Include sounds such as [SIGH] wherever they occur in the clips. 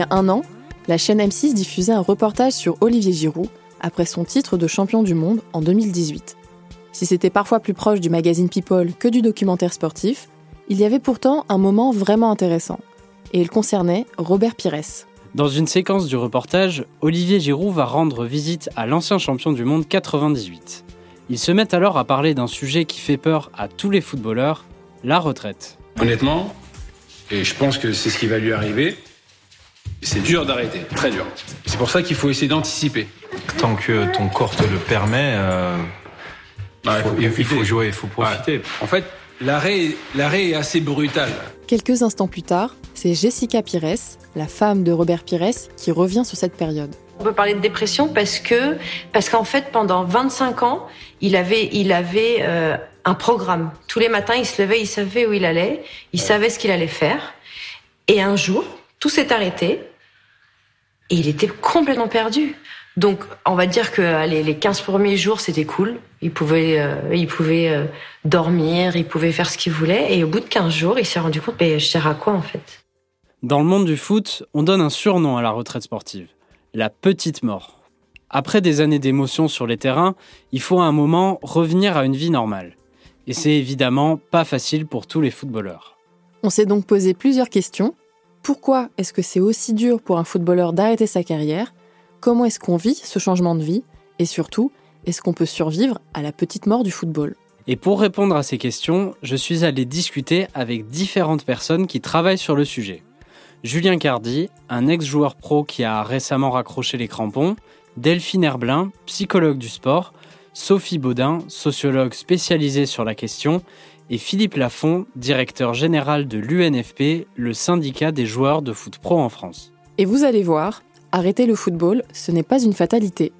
y a un an, la chaîne M6 diffusait un reportage sur Olivier Giroud après son titre de champion du monde en 2018. Si c'était parfois plus proche du magazine People que du documentaire sportif, il y avait pourtant un moment vraiment intéressant. Et il concernait Robert Pires. Dans une séquence du reportage, Olivier Giroud va rendre visite à l'ancien champion du monde 98. Ils se mettent alors à parler d'un sujet qui fait peur à tous les footballeurs, la retraite. Honnêtement, et je pense que c'est ce qui va lui arriver, c'est dur d'arrêter, très dur. C'est pour ça qu'il faut essayer d'anticiper. Tant que ton corps te le permet, euh, Ouais, il, faut, il faut il faut profiter. jouer, il faut profiter. En fait, l'arrêt, l'arrêt est assez brutal. Quelques instants plus tard, c'est Jessica Pires, la femme de Robert Pires, qui revient sur cette période. On peut parler de dépression parce que parce qu'en fait pendant 25 ans, il avait il avait euh, un programme. Tous les matins, il se levait, il savait où il allait, il savait ce qu'il allait faire. Et un jour, tout s'est arrêté et il était complètement perdu. Donc, on va dire que allez, les 15 premiers jours, c'était cool. Il pouvait, euh, il pouvait euh, dormir, il pouvait faire ce qu'il voulait. Et au bout de 15 jours, il s'est rendu compte, mais je sers à quoi en fait? Dans le monde du foot, on donne un surnom à la retraite sportive, la petite mort. Après des années d'émotions sur les terrains, il faut à un moment revenir à une vie normale. Et c'est évidemment pas facile pour tous les footballeurs. On s'est donc posé plusieurs questions. Pourquoi est-ce que c'est aussi dur pour un footballeur d'arrêter sa carrière Comment est-ce qu'on vit ce changement de vie Et surtout, est-ce qu'on peut survivre à la petite mort du football? Et pour répondre à ces questions, je suis allé discuter avec différentes personnes qui travaillent sur le sujet. Julien Cardi, un ex-joueur pro qui a récemment raccroché les crampons, Delphine Herblin, psychologue du sport, Sophie Baudin, sociologue spécialisée sur la question, et Philippe Lafont, directeur général de l'UNFP, le syndicat des joueurs de foot pro en France. Et vous allez voir, arrêter le football, ce n'est pas une fatalité.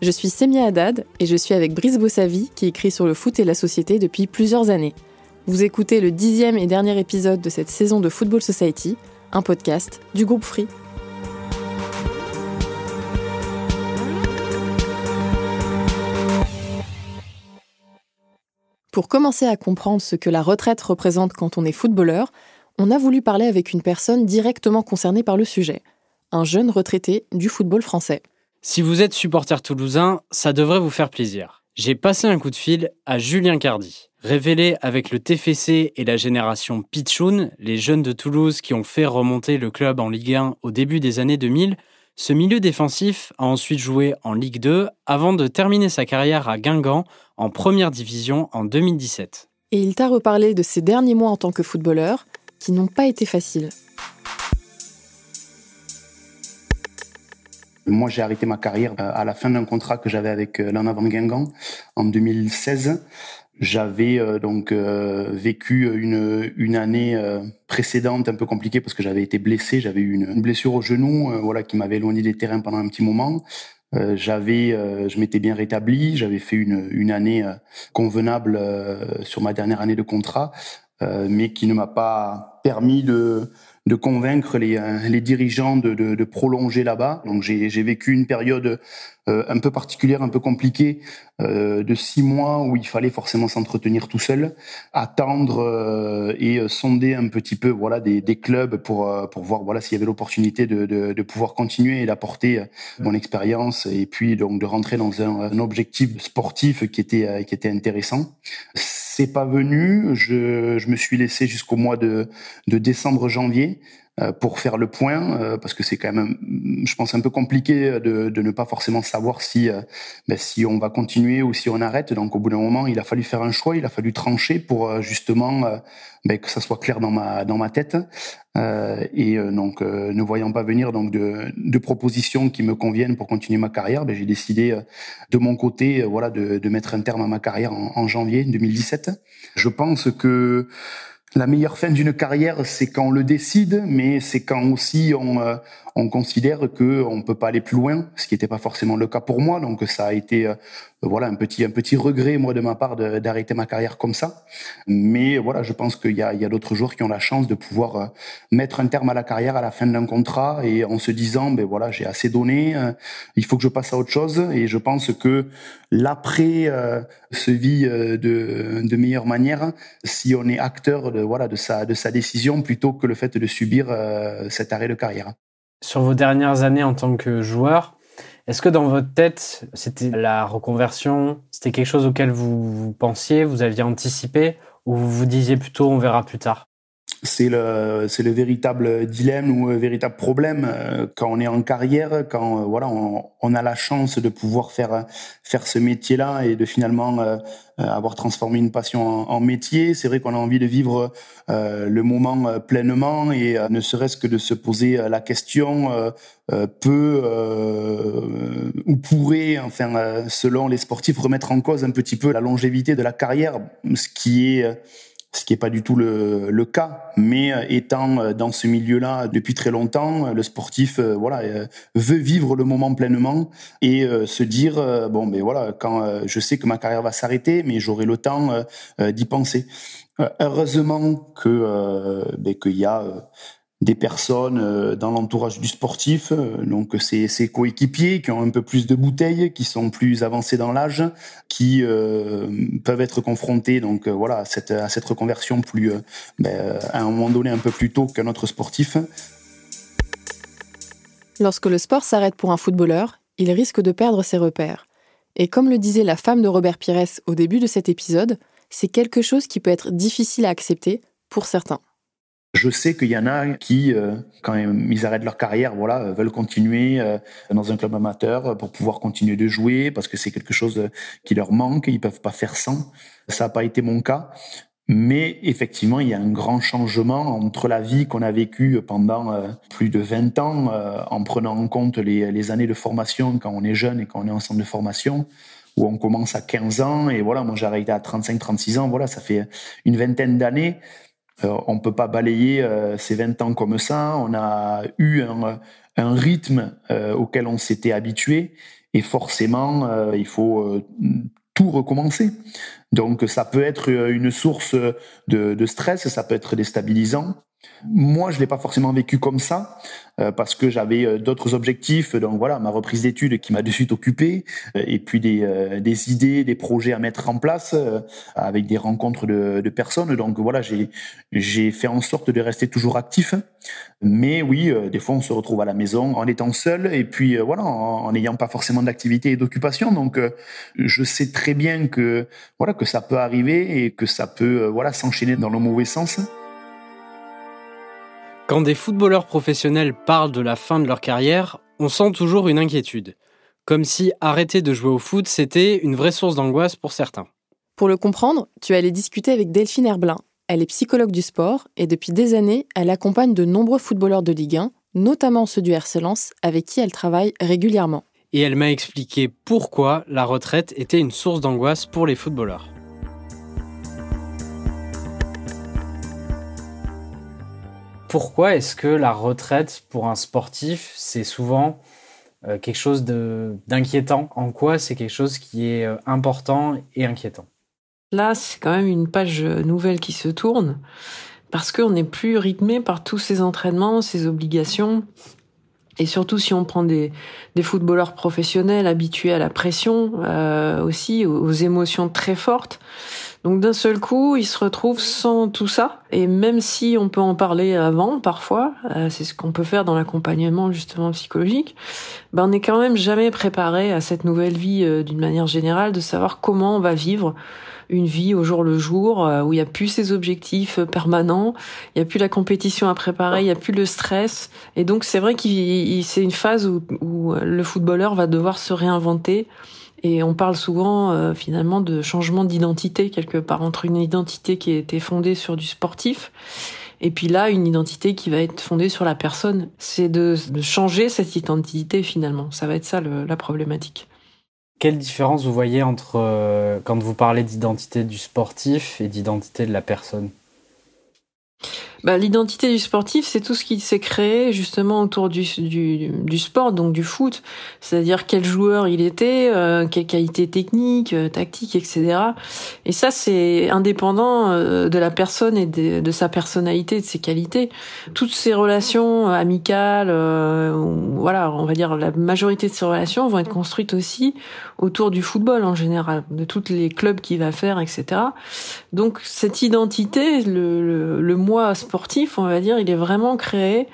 Je suis Semia Haddad et je suis avec Brice Bossavi qui écrit sur le foot et la société depuis plusieurs années. Vous écoutez le dixième et dernier épisode de cette saison de Football Society, un podcast du groupe Free. Pour commencer à comprendre ce que la retraite représente quand on est footballeur, on a voulu parler avec une personne directement concernée par le sujet, un jeune retraité du football français. Si vous êtes supporter toulousain, ça devrait vous faire plaisir. J'ai passé un coup de fil à Julien Cardi. Révélé avec le TFC et la génération Pichoun, les jeunes de Toulouse qui ont fait remonter le club en Ligue 1 au début des années 2000, ce milieu défensif a ensuite joué en Ligue 2 avant de terminer sa carrière à Guingamp en première division en 2017. Et il t'a reparlé de ses derniers mois en tant que footballeur, qui n'ont pas été faciles. Moi, j'ai arrêté ma carrière euh, à la fin d'un contrat que j'avais avec euh, l'En Avant Guingamp en 2016. J'avais euh, donc euh, vécu une, une année euh, précédente un peu compliquée parce que j'avais été blessé. J'avais eu une, une blessure au genou, euh, voilà, qui m'avait éloigné des terrains pendant un petit moment. Euh, j'avais, euh, je m'étais bien rétabli. J'avais fait une, une année euh, convenable euh, sur ma dernière année de contrat, euh, mais qui ne m'a pas permis de de convaincre les, euh, les dirigeants de, de, de prolonger là-bas. Donc j'ai vécu une période euh, un peu particulière, un peu compliquée, euh, de six mois où il fallait forcément s'entretenir tout seul, attendre euh, et sonder un petit peu voilà des, des clubs pour pour voir voilà s'il y avait l'opportunité de, de, de pouvoir continuer et d'apporter mon expérience et puis donc de rentrer dans un, un objectif sportif qui était qui était intéressant. C'est pas venu. Je, je me suis laissé jusqu'au mois de, de décembre janvier pour faire le point, euh, parce que c'est quand même, je pense, un peu compliqué de, de ne pas forcément savoir si, euh, ben, si on va continuer ou si on arrête. Donc, au bout d'un moment, il a fallu faire un choix, il a fallu trancher pour euh, justement euh, ben, que ça soit clair dans ma dans ma tête. Euh, et euh, donc, euh, ne voyant pas venir donc de, de propositions qui me conviennent pour continuer ma carrière, ben, j'ai décidé euh, de mon côté, euh, voilà, de, de mettre un terme à ma carrière en janvier 2017. Je pense que la meilleure fin d'une carrière, c'est quand on le décide, mais c'est quand aussi on, euh, on considère que on peut pas aller plus loin, ce qui n'était pas forcément le cas pour moi. Donc ça a été euh, voilà un petit un petit regret moi de ma part d'arrêter ma carrière comme ça. Mais voilà, je pense qu'il y a, d'autres joueurs qui ont la chance de pouvoir euh, mettre un terme à la carrière à la fin d'un contrat et en se disant ben voilà j'ai assez donné, euh, il faut que je passe à autre chose. Et je pense que l'après se vit de, meilleure manière si on est acteur de voilà de sa décision plutôt que le fait de subir cet arrêt de carrière. Sur vos dernières années en tant que joueur, est-ce que dans votre tête, c'était la reconversion, c'était quelque chose auquel vous pensiez, vous aviez anticipé, ou vous vous disiez plutôt on verra plus tard? C'est le c'est le véritable dilemme ou le véritable problème euh, quand on est en carrière quand euh, voilà on, a la chance de pouvoir faire faire ce métier là et de finalement euh, avoir transformé une passion en, métier. C'est vrai qu'on a envie de vivre le moment pleinement et ne serait-ce que de se poser la question peut ou pourrait enfin selon les sportifs remettre en cause un petit peu la longévité de la carrière ce qui est ce qui n'est pas du tout le, le, cas. Mais euh, étant euh, dans ce milieu-là depuis très longtemps, euh, le sportif voilà veut vivre le moment pleinement et se dire bon ben voilà quand je sais que ma carrière va s'arrêter, mais j'aurai le temps d'y penser. heureusement que ben, qu'il y a des personnes euh, dans l'entourage du sportif, euh, donc ses, coéquipiers qui ont un peu plus de bouteilles, qui sont plus avancés dans l'âge, qui euh, peuvent être confrontés donc voilà à cette, à cette reconversion plus ben, à un moment donné un peu plus tôt qu'un autre sportif. Lorsque le sport s'arrête pour un footballeur, il risque de perdre ses repères. Et comme le disait la femme de Robert Pires au début de cet épisode, c'est quelque chose qui peut être difficile à accepter pour certains. Je sais qu'il y en a qui, euh, quand ils arrêtent leur carrière, voilà, euh, veulent continuer euh, dans un club amateur pour pouvoir continuer de jouer parce que c'est quelque chose qui leur manque, ils peuvent pas faire sans. Ça n'a pas été mon cas. Mais effectivement, il y a un grand changement entre la vie qu'on a vécue pendant plus de 20 ans, en prenant en compte les, les, années de formation quand on est jeune et quand on est en centre de formation, où on commence à 15 ans. Et voilà, moi j'ai arrêté à 35-36 ans. Voilà, ça fait une vingtaine d'années. Euh, on peut pas balayer euh, ces 20 ans comme ça. On a eu un, rythme euh, auquel on s'était habitué et forcément, il faut tout recommencer. Donc ça peut être une source de, de stress, ça peut être déstabilisant. Moi, je l'ai pas forcément vécu comme ça euh, parce que j'avais euh, d'autres objectifs. Donc voilà, ma reprise d'études qui m'a de suite occupé, euh, et puis des, idées, des projets à mettre en place avec des rencontres de, personnes. Donc voilà, j'ai j'ai fait en sorte de rester toujours actif. Mais oui, des fois, on se retrouve à la maison en étant seul et puis voilà, en n'ayant pas forcément d'activité et d'occupation. Donc je sais très bien que voilà que ça peut arriver et que ça peut voilà s'enchaîner dans le mauvais sens. Quand des footballeurs professionnels parlent de la fin de leur carrière, on sent toujours une inquiétude. Comme si arrêter de jouer au foot, c'était une vraie source d'angoisse pour certains. Pour le comprendre, tu allais discuter avec Delphine Herblin. Elle est psychologue du sport et depuis des années, elle accompagne de nombreux footballeurs de Ligue 1, notamment ceux du RC Lens, avec qui elle travaille régulièrement. Et elle m'a expliqué pourquoi la retraite était une source d'angoisse pour les footballeurs. Pourquoi est-ce que la retraite pour un sportif, c'est souvent euh, quelque chose d'inquiétant? En quoi c'est quelque chose qui est euh, important et inquiétant? Là, c'est quand même une page nouvelle qui se tourne parce qu'on n'est plus rythmé par tous ces entraînements, ces obligations. Et surtout si on prend des, footballeurs professionnels habitués à la pression, euh, aussi aux, émotions très fortes, donc d'un seul coup, il se retrouve sans tout ça. Et même si on peut en parler avant, parfois, euh, c'est ce qu'on peut faire dans l'accompagnement justement psychologique, ben on n'est quand même jamais préparé à cette nouvelle vie euh, d'une manière générale, de savoir comment on va vivre une vie au jour le jour, euh, où il n'y a plus ces objectifs permanents, il n'y a plus la compétition à préparer, il n'y a plus le stress. Et donc c'est vrai que c'est une phase où, où le footballeur va devoir se réinventer et on parle souvent euh, finalement de changement d'identité quelque part entre une identité qui a été fondée sur du sportif et puis là une identité qui va être fondée sur la personne. C'est de, changer cette identité finalement. Ça va être ça la problématique. Quelle différence vous voyez entre euh, quand vous parlez d'identité du sportif et d'identité de la personne? Bah, L'identité du sportif, c'est tout ce qui s'est créé justement autour du, du, du, sport, donc du foot. C'est-à-dire quel joueur il était, euh, quelle qualité technique, euh, tactique, etc. Et ça, c'est indépendant euh, de la personne et de, sa personnalité, de ses qualités. Toutes ces relations euh, amicales, voilà, on va dire la majorité de ces relations vont être construites aussi autour du football en général, de tous les clubs qu'il va faire, etc. Donc cette identité, le, le, le moi sportif, on va dire, il est vraiment créé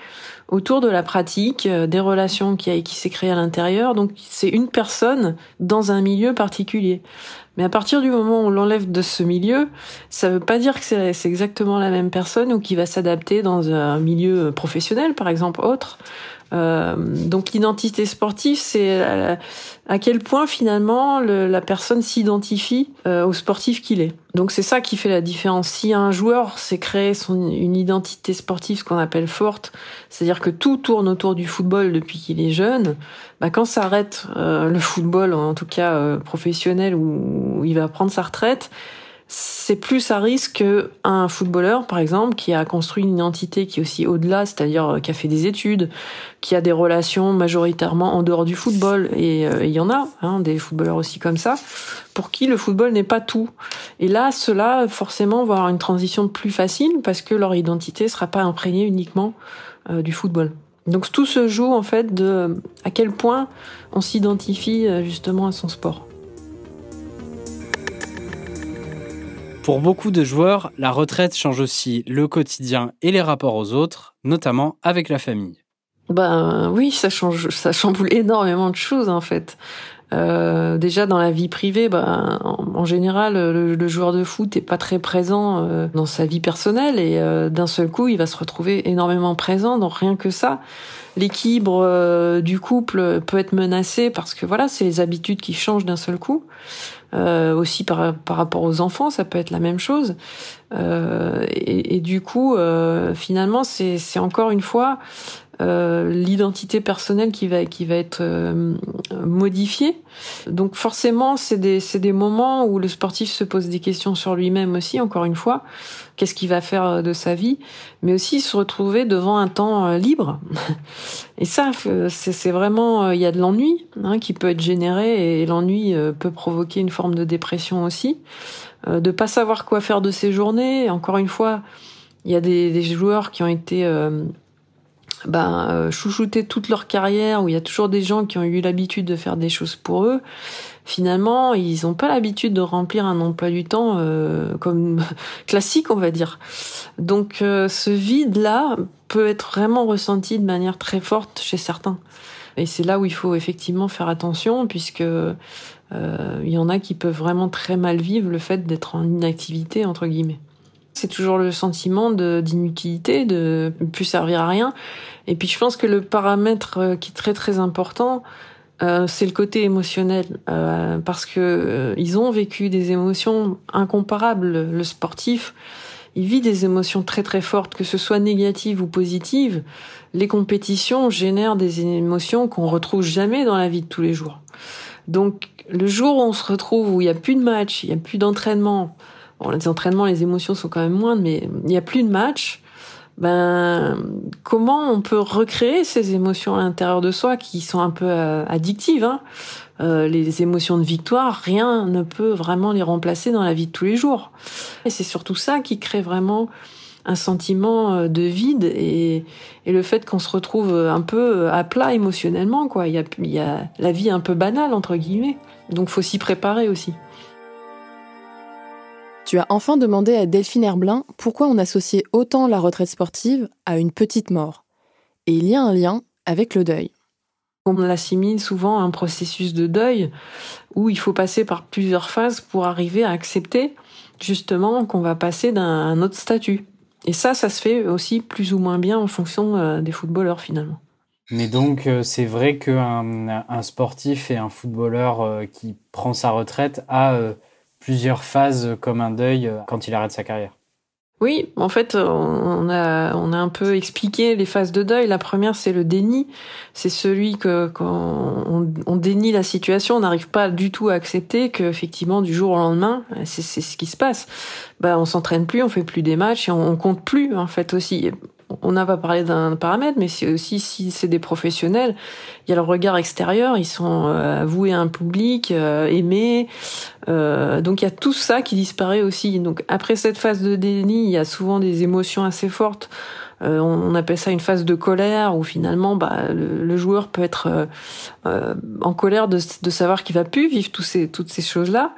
autour de la pratique, euh, des relations qui, qui s'est créées à l'intérieur. Donc c'est une personne dans un milieu particulier. Mais à partir du moment où on l'enlève de ce milieu, ça veut pas dire que c'est exactement la même personne ou qu'il va s'adapter dans un milieu professionnel, par exemple, autre. Euh, donc l'identité sportive, c'est à, quel point finalement la personne s'identifie euh, au sportif qu'il est. Donc c'est ça qui fait la différence. Si un joueur s'est créé son, une identité sportive, ce qu'on appelle forte, c'est-à-dire que tout tourne autour du football depuis qu'il est jeune, bah quand s'arrête euh, le football, en tout cas professionnel, où il va prendre sa retraite, c'est plus à risque qu'un footballeur, par exemple, qui a construit une identité qui est aussi au-delà, c'est-à-dire euh, qui a fait des études, qui a des relations majoritairement en dehors du football, et euh, il y en a, hein, des footballeurs aussi comme ça, pour qui le football n'est pas tout. Et là, cela, forcément, va avoir une transition plus facile parce que leur identité sera pas imprégnée uniquement euh, du football. Donc tout se joue en fait de à quel point on s'identifie justement à son sport. Pour beaucoup de joueurs, la retraite change aussi le quotidien et les rapports aux autres, notamment avec la famille. Ben oui, ça change, ça chamboule énormément de choses en fait. Euh, déjà dans la vie privée, ben, en, général, le, joueur de foot est pas très présent euh, dans sa vie personnelle et euh, d'un seul coup, il va se retrouver énormément présent. Donc rien que ça, l'équilibre du couple peut être menacé parce que voilà, c'est les habitudes qui changent d'un seul coup. Euh, aussi par, par rapport aux enfants, ça peut être la même chose. Euh, et, et, du coup, euh, finalement, c'est encore une fois euh, l'identité personnelle qui va qui va être euh, modifiée. Donc forcément, c'est des c'est des moments où le sportif se pose des questions sur lui-même aussi. Encore une fois, qu'est-ce qu'il va faire de sa vie, mais aussi se retrouver devant un temps euh, libre. [LAUGHS] Et ça, c'est vraiment il y a de l'ennui hein, qui peut être généré et l'ennui peut provoquer une forme de dépression aussi. de pas savoir quoi faire de ses journées. Encore une fois, il y a des, des joueurs qui ont été ben, euh, chouchouter toute leur carrière, où il y a toujours des gens qui ont eu l'habitude de faire des choses pour eux, finalement, ils n'ont pas l'habitude de remplir un emploi du temps euh, comme [LAUGHS] classique, on va dire. Donc euh, ce vide-là peut être vraiment ressenti de manière très forte chez certains. Et c'est là où il faut effectivement faire attention, puisque il y en a qui peuvent vraiment très mal vivre le fait d'être en inactivité, entre guillemets. C'est toujours le sentiment d'inutilité, de ne plus servir à rien. Et puis je pense que le paramètre euh, qui est très très important, euh, c'est le côté émotionnel, euh, parce que ils ont vécu des émotions incomparables. Le sportif, il vit des émotions très très fortes, que ce soit négatives ou positives. Les compétitions génèrent des émotions qu'on retrouve jamais dans la vie de tous les jours. Donc le jour où on se retrouve où il y a plus de match, il y a plus d'entraînement, Bon, les entraînements, les émotions sont quand même moindres, mais il n'y a plus de match. Ben, comment on peut recréer ces émotions à l'intérieur de soi qui sont un peu euh, addictives hein? Euh, Les émotions de victoire, rien ne peut vraiment les remplacer dans la vie de tous les jours. Et c'est surtout ça qui crée vraiment un sentiment euh, de vide et, le fait qu'on se retrouve un peu à plat émotionnellement. Quoi. Il, y a, il y a la vie un peu banale, entre guillemets. Donc faut s'y préparer aussi. Tu as enfin demandé à Delphine Herblin pourquoi on associait autant la retraite sportive à une petite mort. Et il y a un lien avec le deuil. On l'assimile souvent à un processus de deuil où il faut passer par plusieurs phases pour arriver à accepter justement qu'on va passer d'un autre statut. Et ça, ça se fait aussi plus ou moins bien en fonction euh, des footballeurs finalement. Mais donc, euh, c'est vrai qu'un un sportif et un footballeur euh, qui prend sa retraite a plusieurs phases comme un deuil euh, quand il arrête sa carrière. Oui, en fait, on a, on a un peu expliqué les phases de deuil. La première, c'est le déni. C'est celui que quand on, on dénie la situation, on n'arrive pas du tout à accepter que effectivement, du jour au lendemain, c'est ce qui se passe. Bah, on s'entraîne plus, on fait plus des matchs et on, on compte plus en fait aussi on n'a pas parlé d'un paramètre, mais c'est aussi si c'est des professionnels, il y a le regard extérieur, ils sont euh, voués à un public, euh, aimé, euh, donc il y a tout ça qui disparaît aussi. Donc après cette phase de déni, il y a souvent des émotions assez fortes. Euh, on, appelle ça une phase de colère où finalement bah, le, joueur peut être en colère de, savoir qu'il va plus vivre tous ces, toutes ces choses là.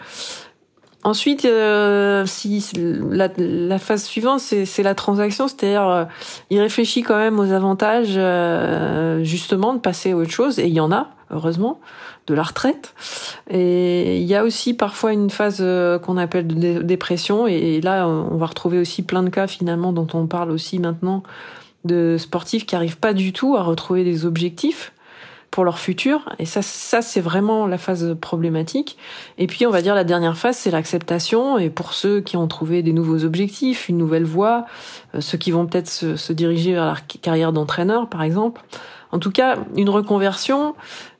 Ensuite, euh, si la, la, phase suivante, c'est la transaction, c'est-à-dire euh, il réfléchit quand même aux avantages euh, justement de passer à autre chose, et il y en a, heureusement, de la retraite. Et il y a aussi parfois une phase qu'on appelle de dépression, et là, on va retrouver aussi plein de cas finalement dont on parle aussi maintenant de sportifs qui arrivent pas du tout à retrouver des objectifs pour leur futur. Et ça, ça c'est vraiment la phase problématique. Et puis, on va dire la dernière phase, c'est l'acceptation. Et pour ceux qui ont trouvé des nouveaux objectifs, une nouvelle voie, euh, ceux qui vont peut-être se, se, diriger vers la carrière d'entraîneur, par exemple. En tout cas, une reconversion,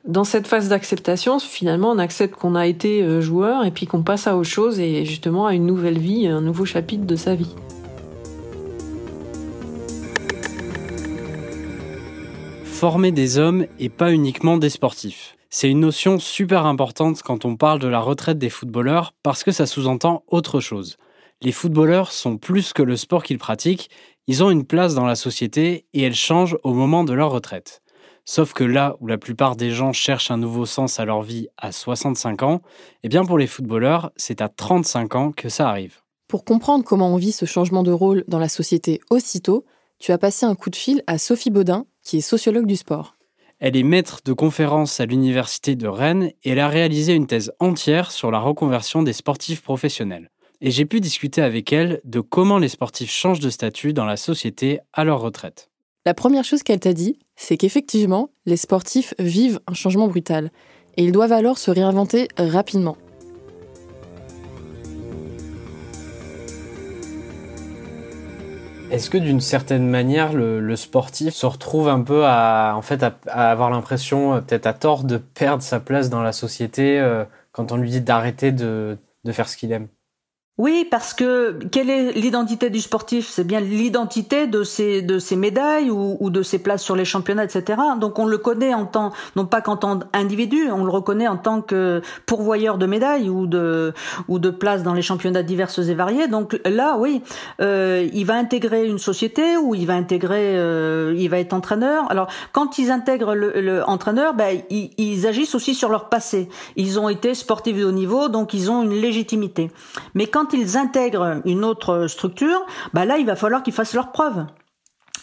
dans cette phase d'acceptation, finalement, on accepte qu'on a été euh, joueur et puis qu'on passe à autre chose et justement à une nouvelle vie, un nouveau chapitre de sa vie. Former des hommes et pas uniquement des sportifs. C'est une notion super importante quand on parle de la retraite des footballeurs parce que ça sous-entend autre chose. Les footballeurs sont plus que le sport qu'ils pratiquent, ils ont une place dans la société et elle change au moment de leur retraite. Sauf que là où la plupart des gens cherchent un nouveau sens à leur vie à 65 ans, eh bien pour les footballeurs, c'est à 35 ans que ça arrive. Pour comprendre comment on vit ce changement de rôle dans la société aussitôt, tu as passé un coup de fil à Sophie Baudin, qui est sociologue du sport. Elle est maître de conférences à l'université de Rennes et elle a réalisé une thèse entière sur la reconversion des sportifs professionnels. Et j'ai pu discuter avec elle de comment les sportifs changent de statut dans la société à leur retraite. La première chose qu'elle t'a dit, c'est qu'effectivement, les sportifs vivent un changement brutal et ils doivent alors se réinventer rapidement. Est-ce que d'une certaine manière, le, sportif se retrouve un peu à, en fait, à, avoir l'impression, euh, peut-être à tort, de perdre sa place dans la société euh, quand on lui dit d'arrêter de faire ce qu'il aime? Oui, parce que quelle est l'identité du sportif? C'est bien l'identité de ses de ses médailles ou, ou, de ses places sur les championnats, etc. Donc on le connaît en tant non pas qu'en tant qu'individu, on le reconnaît en tant que pourvoyeur de médailles ou de ou de places dans les championnats diverses et variés. Donc là, oui, euh, il va intégrer une société ou il va intégrer, euh, il va être entraîneur. Alors quand ils intègrent le, le entraîneur, ben, ils, ils agissent aussi sur leur passé. Ils ont été sportifs de haut niveau, donc ils ont une légitimité. Mais quand quand ils intègrent une autre structure, bah là, il va falloir qu'ils fassent leurs preuves.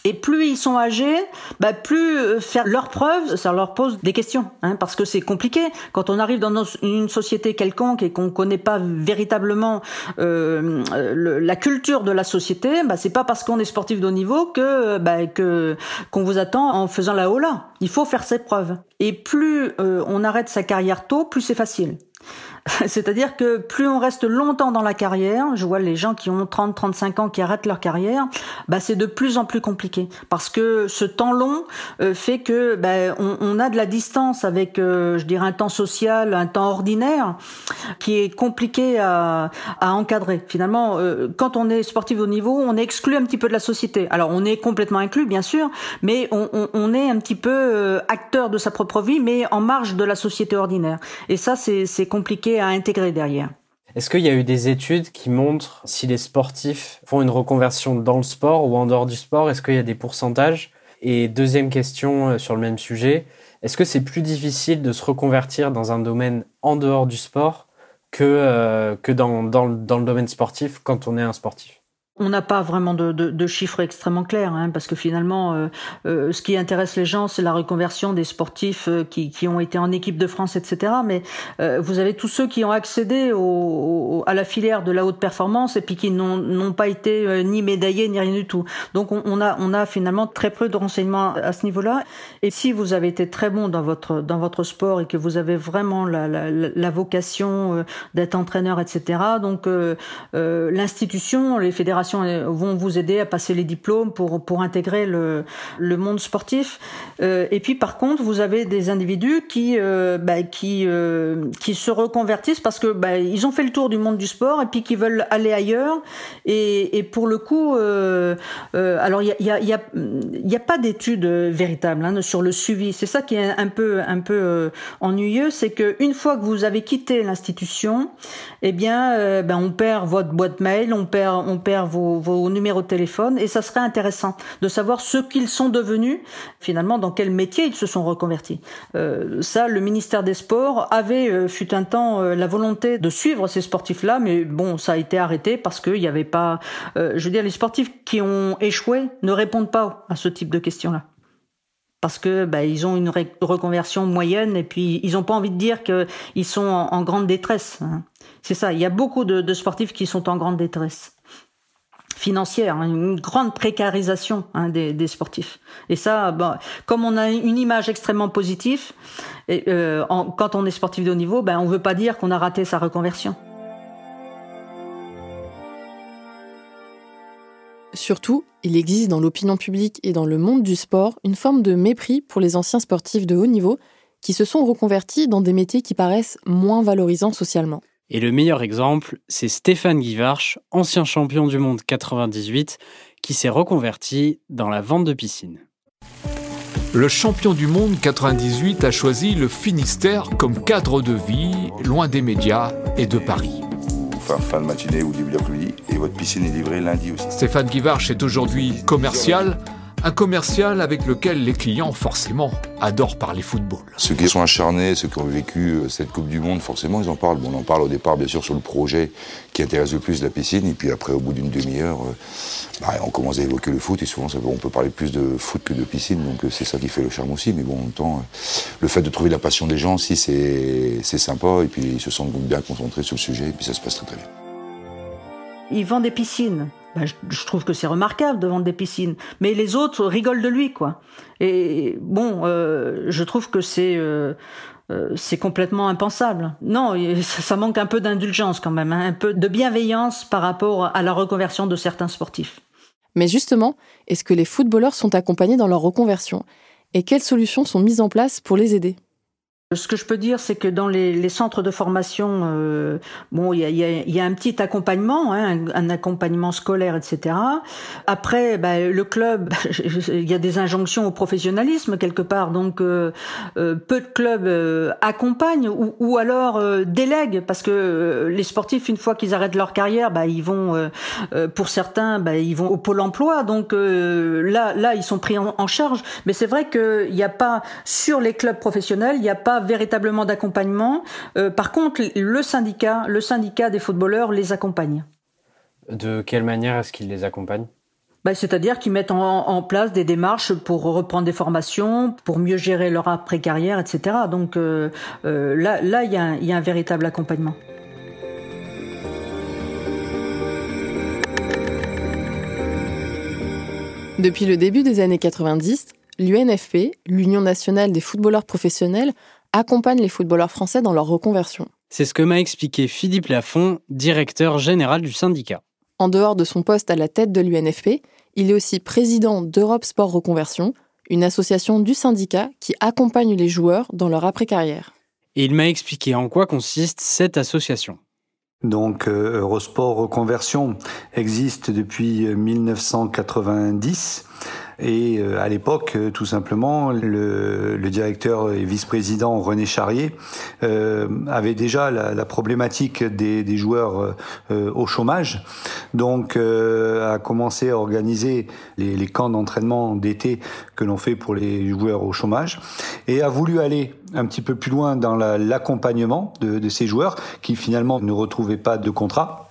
Et plus ils sont âgés, bah plus euh, faire leurs preuves, ça leur pose des questions, hein, parce que c'est compliqué. Quand on arrive dans une société quelconque et qu'on connaît pas véritablement euh, la culture de la société, bah c'est pas parce qu'on est sportif de haut niveau que bah, que qu'on vous attend en faisant la là. Il faut faire ses preuves. Et plus euh, on arrête sa carrière tôt, plus c'est facile. [LAUGHS] C'est-à-dire que plus on reste longtemps dans la carrière, je vois les gens qui ont 30, 35 ans qui arrêtent leur carrière, bah c'est de plus en plus compliqué parce que ce temps long euh, fait que bah, on, on, a de la distance avec, euh, je dirais, un temps social, un temps ordinaire qui est compliqué à, à encadrer. Finalement, euh, quand on est sportif au niveau, on est exclu un petit peu de la société. Alors on est complètement inclus, bien sûr, mais on, on, on est un petit peu acteur de sa propre vie, mais en marge de la société ordinaire. Et ça, c'est compliqué à intégrer derrière. Est-ce qu'il y a eu des études qui montrent si les sportifs font une reconversion dans le sport ou en dehors du sport? Est-ce qu'il y a des pourcentages? Et deuxième question euh, sur le même sujet, est-ce que c'est plus difficile de se reconvertir dans un domaine en dehors du sport que, euh, que dans, dans, dans le domaine sportif quand on est un sportif? On n'a pas vraiment de, de, de, chiffres extrêmement clairs, hein, parce que finalement, euh, euh, ce qui intéresse les gens, c'est la reconversion des sportifs euh, qui, qui, ont été en équipe de France, etc. Mais vous avez tous ceux qui ont accédé au, à la filière de la haute performance et puis qui n'ont pas été ni médaillés ni rien du tout. Donc on, on, a, on a finalement très peu de renseignements à ce niveau-là. Et si vous avez été très bon dans votre dans votre sport et que vous avez vraiment la, la, la vocation d'être entraîneur, etc. Donc l'institution, les fédérations vont vous aider à passer les diplômes pour pour intégrer le le monde sportif. Euh, et puis par contre, vous avez des individus qui euh, bah, qui euh, qui se reconvertissent parce que bah, ils ont fait le tour du monde du sport et puis qui veulent aller ailleurs. Et, et pour le coup, alors il y a y a y y a pas d'études véritables hein, sur le suivi. C'est ça qui est un peu un peu ennuyeux, c'est que une fois que vous avez quitté l'institution, eh bien, ben on perd votre boîte mail, on perd on perd vos vos, numéros de téléphone et ça serait intéressant de savoir ce qu'ils sont devenus, finalement, dans quel métier ils se sont reconvertis. Euh, ça, le ministère des Sports avait, euh, fut un temps, euh, la volonté de suivre ces sportifs-là, mais bon, ça a été arrêté parce qu'il n'y avait pas... Je veux dire, les sportifs qui ont échoué ne répondent pas à ce type de questions-là parce que bah, ils ont une reconversion moyenne et puis ils n'ont pas envie de dire qu'ils sont en, grande détresse. Hein. C'est ça. Il y a beaucoup de, sportifs qui sont en grande détresse financière, hein, une grande précarisation hein, des, sportifs. Et ça, comme on a une image extrêmement positive, euh, quand on est sportif de haut niveau, ben, on veut pas dire qu'on a raté sa reconversion. Surtout, il existe dans l'opinion publique et dans le monde du sport une forme de mépris pour les anciens sportifs de haut niveau qui se sont reconvertis dans des métiers qui paraissent moins valorisants socialement. Et le meilleur exemple, c'est Stéphane Guivarch, ancien champion du monde 98, qui s'est reconverti dans la vente de piscines. Le champion du monde 98 a choisi le Finistère comme cadre de vie, loin des médias et de Paris fin de matinée ou début d'après-midi. Et votre piscine est livrée lundi aussi. Stéphane Guivarch est aujourd'hui commercial. Un commercial avec lequel les clients, forcément, adorent parler football. Ceux qui sont acharnés, ceux qui ont vécu euh, cette Coupe du Monde, forcément, ils en parlent. Bon, on en parle au départ, bien sûr, sur le projet qui intéresse le plus la piscine. Et puis après, au bout d'une demi-heure, euh, bah, on commence à évoquer le foot. Et souvent, on peut parler plus de foot que de piscine. Donc euh, c'est ça qui fait le charme aussi. Mais bon, en même temps, le fait de trouver la passion des gens, si c'est sympa. Et puis ils se sentent bien concentrés sur le sujet. Et puis ça se passe très très bien. Ils vendent des piscines. Ben, je, trouve que c'est remarquable de vendre des piscines, mais les autres rigolent de lui, quoi. Et bon, euh, je trouve que c'est euh, euh, c'est complètement impensable. Non, ça, manque un peu d'indulgence quand même, hein, un peu de bienveillance par rapport à la reconversion de certains sportifs. Mais justement, est-ce que les footballeurs sont accompagnés dans leur reconversion? Et quelles solutions sont mises en place pour les aider? Ce que je peux dire, c'est que dans les, les, centres de formation, euh, bon, il y a, y, a, y a, un petit accompagnement, hein, un, accompagnement scolaire, etc. Après, bah, le club, [LAUGHS] il y a des injonctions au professionnalisme quelque part, donc euh, euh peu de clubs euh, accompagnent ou, ou alors euh, délèguent, parce que les sportifs, une fois qu'ils arrêtent leur carrière, bah, ils vont, pour certains, bah, ils vont au pôle emploi, donc là, là, ils sont pris en, en charge. Mais c'est vrai qu'il n'y a pas sur les clubs professionnels, il n'y a pas véritablement d'accompagnement. Euh, par contre, le syndicat, le syndicat des footballeurs les accompagne. De quelle manière est-ce qu'il les accompagne bah, C'est-à-dire qu'ils mettent en, place des démarches pour reprendre des formations, pour mieux gérer leur après-carrière, etc. Donc euh, euh, là, là, il y, y, a un véritable accompagnement. Depuis le début des années 90, l'UNFP, l'Union nationale des footballeurs professionnels, accompagne les footballeurs français dans leur reconversion. C'est ce que m'a expliqué Philippe Lafont, directeur général du syndicat. En dehors de son poste à la tête de l'UNFP, il est aussi président d'Europe Sport Reconversion, une association du syndicat qui accompagne les joueurs dans leur après-carrière. Et il m'a expliqué en quoi consiste cette association. Donc euh, Eurosport Reconversion existe depuis 1990 et euh, à l'époque, euh, tout simplement, le, le directeur et vice-président René Charrier euh, avait déjà la, la problématique des, des joueurs euh, au chômage, donc a commencé à organiser les, les camps d'entraînement d'été que l'on fait pour les joueurs au chômage, et a voulu aller un petit peu plus loin dans l'accompagnement de, de ces joueurs qui finalement ne retrouvaient pas de contrat.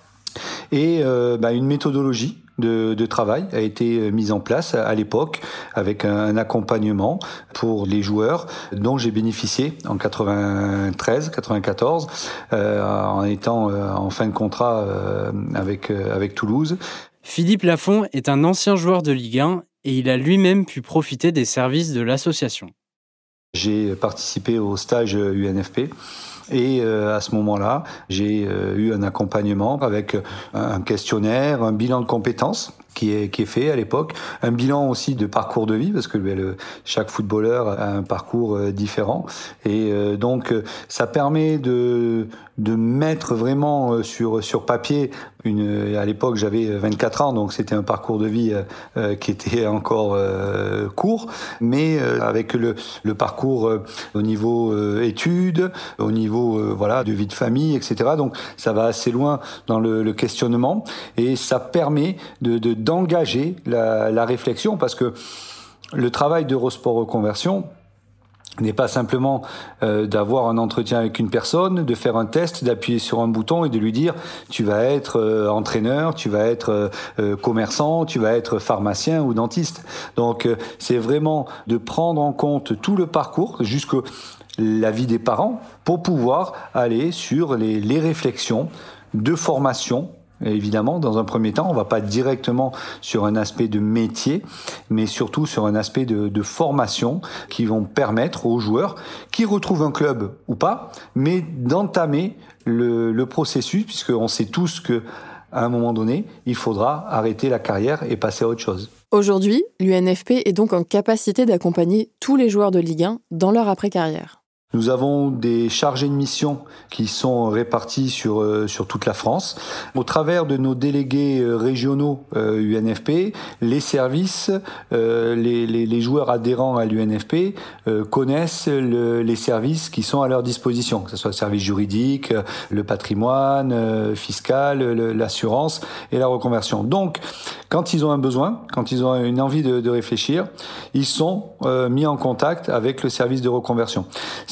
Et euh, bah, une méthodologie de, de, travail a été euh, mise en place à l'époque avec un, accompagnement pour les joueurs dont j'ai bénéficié en 93, 94 euh, en étant euh, en fin de contrat euh, avec avec Toulouse. Philippe Lafont est un ancien joueur de Ligue 1 et il a lui-même pu profiter des services de l'association. J'ai participé au stage UNFP et euh, à ce moment-là, j'ai euh, eu un accompagnement avec un questionnaire, un bilan de compétences qui est, qui est fait à l'époque, un bilan aussi de parcours de vie parce que ben, le, chaque footballeur a un parcours euh, différent. Et donc ça permet de de mettre vraiment sur sur papier une à l'époque j'avais 24 ans donc c'était un parcours de vie euh, qui était encore euh, court. Mais euh, avec le le parcours au niveau études au niveau voilà de vie de famille, etc. Donc ça va assez loin dans le, questionnement. Et ça permet de d'engager la, la réflexion parce que le travail d'Eurosport Reconversion, n'est pas simplement euh, d'avoir un entretien avec une personne, de faire un test, d'appuyer sur un bouton et de lui dire tu vas être euh, entraîneur, tu vas être euh, commerçant, tu vas être pharmacien ou dentiste. Donc c'est vraiment de prendre en compte tout le parcours jusqu'à la vie des parents pour pouvoir aller sur les, les réflexions de formation Évidemment, dans un premier temps, on va pas directement sur un aspect de métier, mais surtout sur un aspect de, formation qui vont permettre aux joueurs qui retrouvent un club ou pas, mais d'entamer le, processus, puisqu'on sait tous que un moment donné, il faudra arrêter la carrière et passer à autre chose. Aujourd'hui, l'UNFP est donc en capacité d'accompagner tous les joueurs de Ligue 1 dans leur après-carrière. Nous avons des chargés de mission qui sont répartis sur euh, sur toute la France. Au travers de nos délégués euh, régionaux UNFP, euh, les services, les, les, les, joueurs adhérents à l'UNFP connaissent le, les services qui sont à leur disposition, que ce soit le service juridique, le patrimoine fiscal, l'assurance et la reconversion. Donc, quand ils ont un besoin, quand ils ont une envie de, de réfléchir, ils sont mis en contact avec le service de reconversion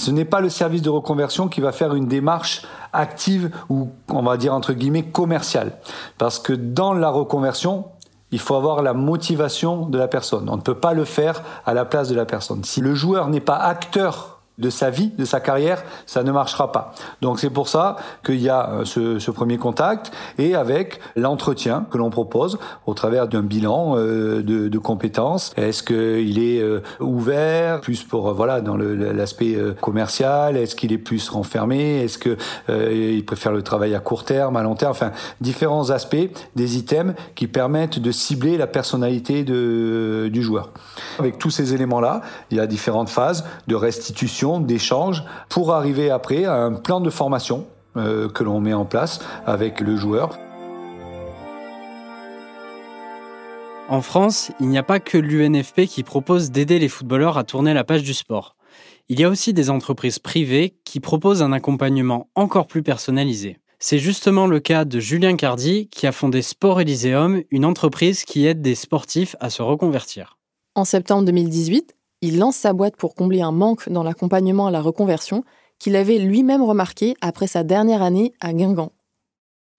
ce n'est pas le service de reconversion qui va faire une démarche active ou on va dire entre guillemets commerciale. Parce que dans la reconversion, il faut avoir la motivation de la personne. On ne peut pas le faire à la place de la personne. Si le joueur n'est pas acteur de sa vie, de sa carrière, ça ne marchera pas. Donc c'est pour ça qu'il y a euh, ce, ce, premier contact et avec l'entretien que l'on propose au travers d'un bilan euh, de, de, compétences. Est-ce qu'il est euh, ouvert plus pour voilà dans l'aspect commercial? Est-ce qu'il est plus renfermé? Est-ce que il préfère le travail à court terme, à long terme? Enfin différents aspects des items qui permettent de cibler la personnalité de, du joueur. Avec tous ces éléments là, il y a différentes phases de restitution d'échanges, pour arriver après à un plan de formation euh, que l'on met en place avec le joueur. En France, il n'y a pas que l'UNFP qui propose d'aider les footballeurs à tourner la page du sport. Il y a aussi des entreprises privées qui proposent un accompagnement encore plus personnalisé. C'est justement le cas de Julien Cardi qui a fondé Sport Elyséum, une entreprise qui aide des sportifs à se reconvertir. En septembre 2018, il lance sa boîte pour combler un manque dans l'accompagnement à la reconversion qu'il avait lui-même remarqué après sa dernière année à Guingamp.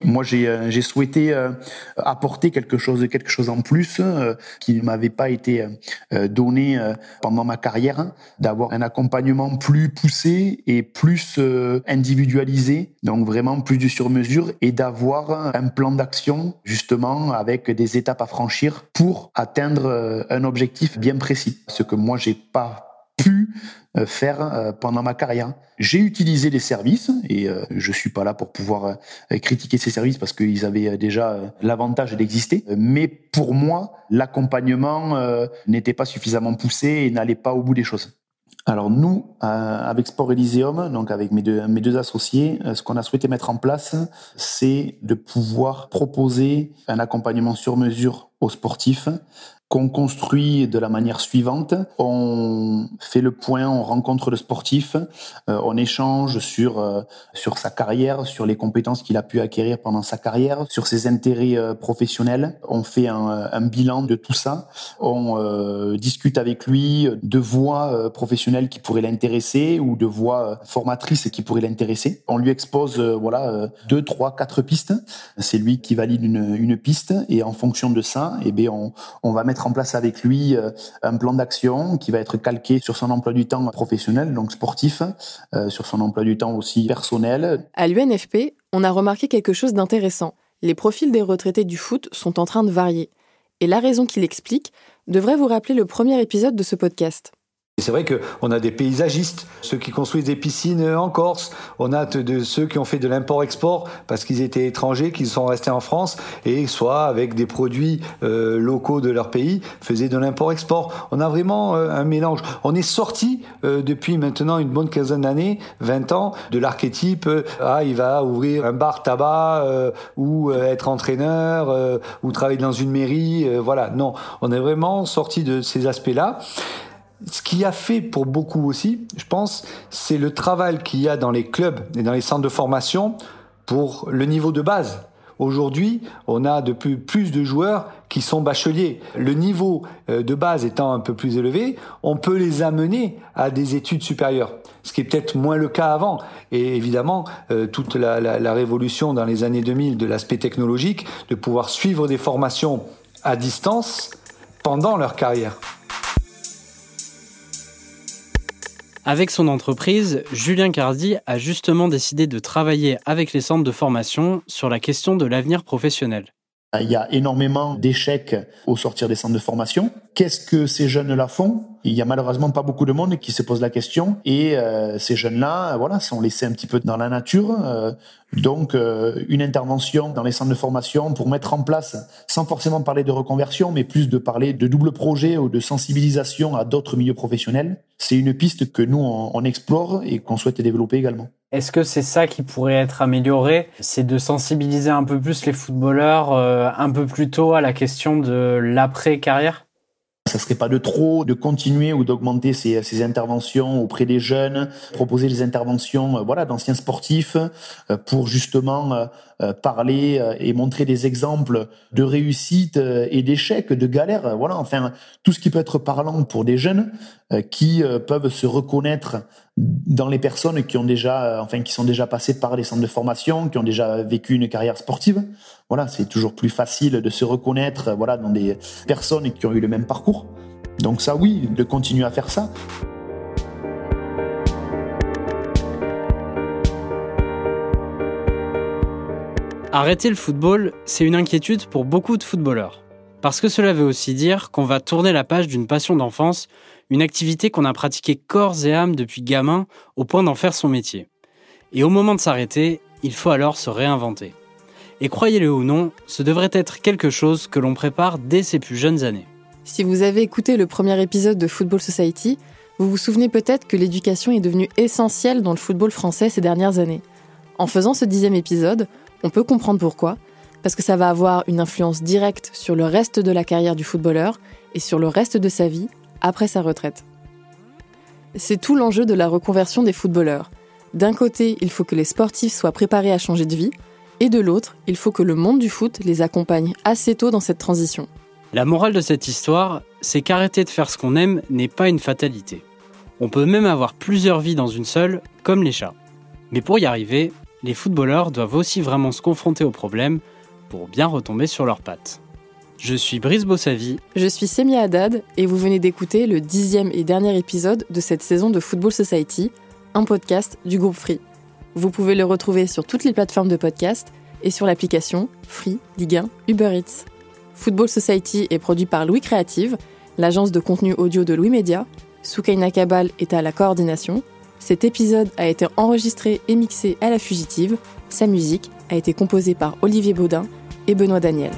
Moi, j'ai euh, souhaité euh, apporter quelque chose, quelque chose en plus euh, qui ne m'avait pas été donné pendant ma carrière, d'avoir un accompagnement plus poussé et plus individualisé, donc vraiment plus du sur-mesure, et d'avoir un plan d'action justement avec des étapes à franchir pour atteindre un objectif bien précis. Ce que moi, j'ai pas pu euh, faire euh, pendant ma carrière. J'ai utilisé les services et euh, je suis pas là pour pouvoir critiquer ces services parce qu'ils avaient déjà l'avantage d'exister. Mais pour moi, l'accompagnement n'était pas suffisamment poussé et n'allait pas au bout des choses. Alors nous, avec Sport Elysium, donc avec mes deux, mes deux associés, ce qu'on a souhaité mettre en place, c'est de pouvoir proposer un accompagnement sur mesure aux sportifs qu'on construit de la manière suivante. On fait le point, on rencontre le sportif, euh, on échange sur euh, sur sa carrière, sur les compétences qu'il a pu acquérir pendant sa carrière, sur ses intérêts euh, professionnels. On fait un, un, bilan de tout ça. On discute avec lui de voies professionnelles qui pourraient l'intéresser ou de voies formatrices qui pourraient l'intéresser. On lui expose voilà deux, trois, quatre pistes. C'est lui qui valide une, une piste et en fonction de ça, eh bien on, va mettre en place avec lui euh, un plan d'action qui va être calqué sur son emploi du temps professionnel, donc sportif, euh, sur son emploi du temps aussi personnel. À l'UNFP, on a remarqué quelque chose d'intéressant. Les profils des retraités du foot sont en train de varier. Et la raison qu'il explique devrait vous rappeler le premier épisode de ce podcast. C'est vrai qu'on a des paysagistes, ceux qui construisent des piscines en Corse, on a de, ceux qui ont fait de l'import-export parce qu'ils étaient étrangers, qu'ils sont restés en France, et soit avec des produits euh, locaux de leur pays, faisaient de l'import-export. On a vraiment euh, un mélange. On est sorti euh, depuis maintenant une bonne quinzaine d'années, 20 ans, de l'archétype ah il va ouvrir un bar tabac ou être entraîneur ou travailler dans une mairie. voilà, non, on est vraiment sorti de ces aspects-là. Ce qui a fait pour beaucoup aussi, je pense, c'est le travail qu'il y a dans les clubs et dans les centres de formation pour le niveau de base. Aujourd'hui, on a de plus, de joueurs qui sont bacheliers. Le niveau euh, de base étant un peu plus élevé, on peut les amener à des études supérieures, ce qui est peut-être moins le cas avant. Et évidemment, euh, toute la révolution dans les années 2000 de l'aspect technologique, de pouvoir suivre des formations à distance pendant leur carrière. Avec son entreprise, Julien Cardi a justement décidé de travailler avec les centres de formation sur la question de l'avenir professionnel. Il y a énormément d'échecs au sortir des centres de formation. Qu'est-ce que ces jeunes-là font? Il y a malheureusement pas beaucoup de monde qui se pose la question. Et euh, ces jeunes-là, voilà, sont laissés un petit peu dans la nature. Euh, donc, euh, une intervention dans les centres de formation pour mettre en place, sans forcément parler de reconversion, mais plus de parler de double projet ou de sensibilisation à d'autres milieux professionnels, c'est une piste que nous, on, on explore et qu'on souhaite développer également. Est-ce que c'est ça qui pourrait être amélioré? C'est de sensibiliser un peu plus les footballeurs euh, un peu plus tôt à la question de l'après-carrière? Ça serait pas de trop de continuer ou d'augmenter ces, ces, interventions auprès des jeunes, proposer des interventions euh, voilà d'anciens sportifs euh, pour justement parler et montrer des exemples de réussite et d'échecs, de galères, voilà enfin tout ce qui peut être parlant pour des jeunes qui peuvent se reconnaître dans les personnes qui ont déjà, euh, enfin, qui sont déjà passées par les centres de formation, qui ont déjà vécu une carrière sportive. Voilà, c'est toujours plus facile de se reconnaître, voilà, dans des personnes qui ont eu le même parcours. Donc ça, oui, de continuer à faire ça. Arrêter le football, c'est une inquiétude pour beaucoup de footballeurs. Parce que cela veut aussi dire qu'on va tourner la page d'une passion d'enfance une activité qu'on a pratiquée corps et âme depuis gamin au point d'en faire son métier. Et au moment de s'arrêter, il faut alors se réinventer. Et croyez-le ou non, ce devrait être quelque chose que l'on prépare dès ses plus jeunes années. Si vous avez écouté le premier épisode de Football Society, vous vous souvenez peut-être que l'éducation est devenue essentielle dans le football français ces dernières années. En faisant ce dixième épisode, on peut comprendre pourquoi, parce que ça va avoir une influence directe sur le reste de la carrière du footballeur et sur le reste de sa vie, après sa retraite. C'est tout l'enjeu de la reconversion des footballeurs. D'un côté, il faut que les sportifs soient préparés à changer de vie, et de l'autre, il faut que le monde du foot les accompagne assez tôt dans cette transition. La morale de cette histoire, c'est qu'arrêter de faire ce qu'on aime n'est pas une fatalité. On peut même avoir plusieurs vies dans une seule, comme les chats. Mais pour y arriver, les footballeurs doivent aussi vraiment se confronter aux problèmes pour bien retomber sur leurs pattes. Je suis Brice Bossavi. Je suis Semia Haddad et vous venez d'écouter le dixième et dernier épisode de cette saison de Football Society, un podcast du groupe Free. Vous pouvez le retrouver sur toutes les plateformes de podcast et sur l'application Free, Ligue 1, Uber Eats. Football Society est produit par Louis Créative, l'agence de contenu audio de Louis Média. Soukaina Kabal est à la coordination. Cet épisode a été enregistré et mixé à la fugitive. Sa musique a été composée par Olivier Baudin et Benoît Daniel.